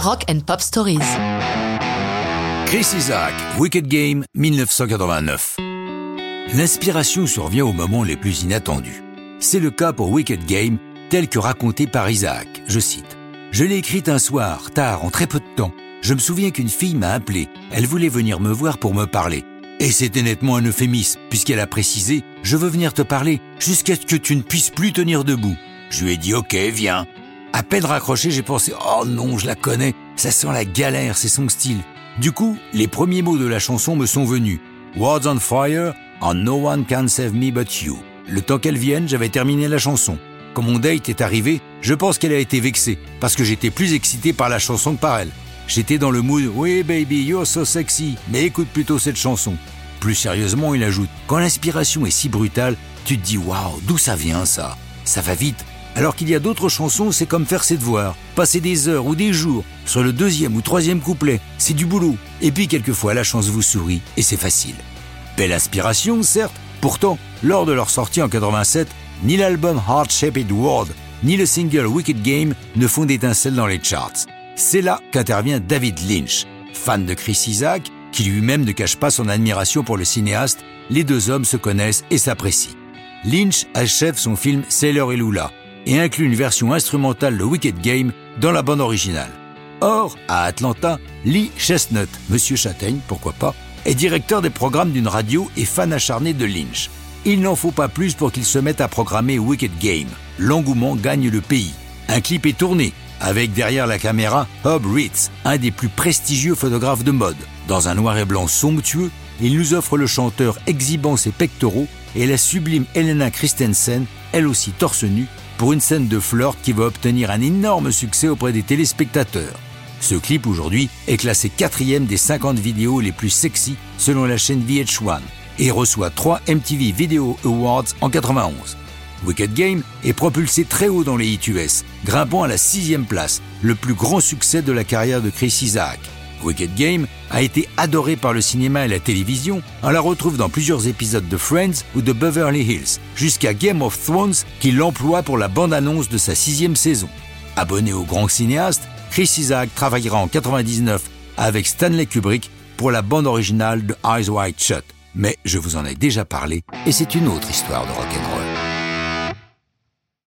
Rock and Pop Stories. Chris Isaac, Wicked Game, 1989. L'inspiration survient au moment les plus inattendus. C'est le cas pour Wicked Game, tel que raconté par Isaac. Je cite. Je l'ai écrite un soir, tard, en très peu de temps. Je me souviens qu'une fille m'a appelé. Elle voulait venir me voir pour me parler. Et c'était nettement un euphémisme, puisqu'elle a précisé Je veux venir te parler jusqu'à ce que tu ne puisses plus tenir debout. Je lui ai dit Ok, viens. À peine raccroché, j'ai pensé Oh non, je la connais, ça sent la galère, c'est son style. Du coup, les premiers mots de la chanson me sont venus Words on fire, and no one can save me but you. Le temps qu'elle vienne, j'avais terminé la chanson. Quand mon date est arrivé, je pense qu'elle a été vexée, parce que j'étais plus excité par la chanson que par elle. J'étais dans le mood Oui, baby, you're so sexy, mais écoute plutôt cette chanson. Plus sérieusement, il ajoute Quand l'inspiration est si brutale, tu te dis Waouh, d'où ça vient ça? Ça va vite. Alors qu'il y a d'autres chansons, c'est comme faire ses devoirs, passer des heures ou des jours sur le deuxième ou troisième couplet, c'est du boulot. Et puis quelquefois la chance vous sourit et c'est facile. Belle aspiration, certes, pourtant, lors de leur sortie en 87, ni l'album Heart Shaped World, ni le single Wicked Game ne font d'étincelles dans les charts. C'est là qu'intervient David Lynch. Fan de Chris Isaac, qui lui-même ne cache pas son admiration pour le cinéaste, les deux hommes se connaissent et s'apprécient. Lynch achève son film Sailor et Lula et inclut une version instrumentale de Wicked Game dans la bande originale. Or, à Atlanta, Lee Chestnut, Monsieur Châtaigne, pourquoi pas, est directeur des programmes d'une radio et fan acharné de Lynch. Il n'en faut pas plus pour qu'il se mette à programmer Wicked Game. L'engouement gagne le pays. Un clip est tourné, avec derrière la caméra Hob Ritz, un des plus prestigieux photographes de mode. Dans un noir et blanc somptueux, il nous offre le chanteur exhibant ses pectoraux et la sublime Helena Christensen, elle aussi torse nu, pour une scène de flirt qui va obtenir un énorme succès auprès des téléspectateurs. Ce clip aujourd'hui est classé quatrième des 50 vidéos les plus sexy selon la chaîne VH1 et reçoit 3 MTV Video Awards en 91. Wicked Game est propulsé très haut dans les hits US, grimpant à la sixième place, le plus grand succès de la carrière de Chris Isaac. Wicked Game a été adoré par le cinéma et la télévision. On la retrouve dans plusieurs épisodes de Friends ou de Beverly Hills, jusqu'à Game of Thrones qui l'emploie pour la bande-annonce de sa sixième saison. Abonné au grand cinéaste, Chris Isaac travaillera en 99 avec Stanley Kubrick pour la bande originale de Eyes Wide Shut. Mais je vous en ai déjà parlé et c'est une autre histoire de rock'n'roll.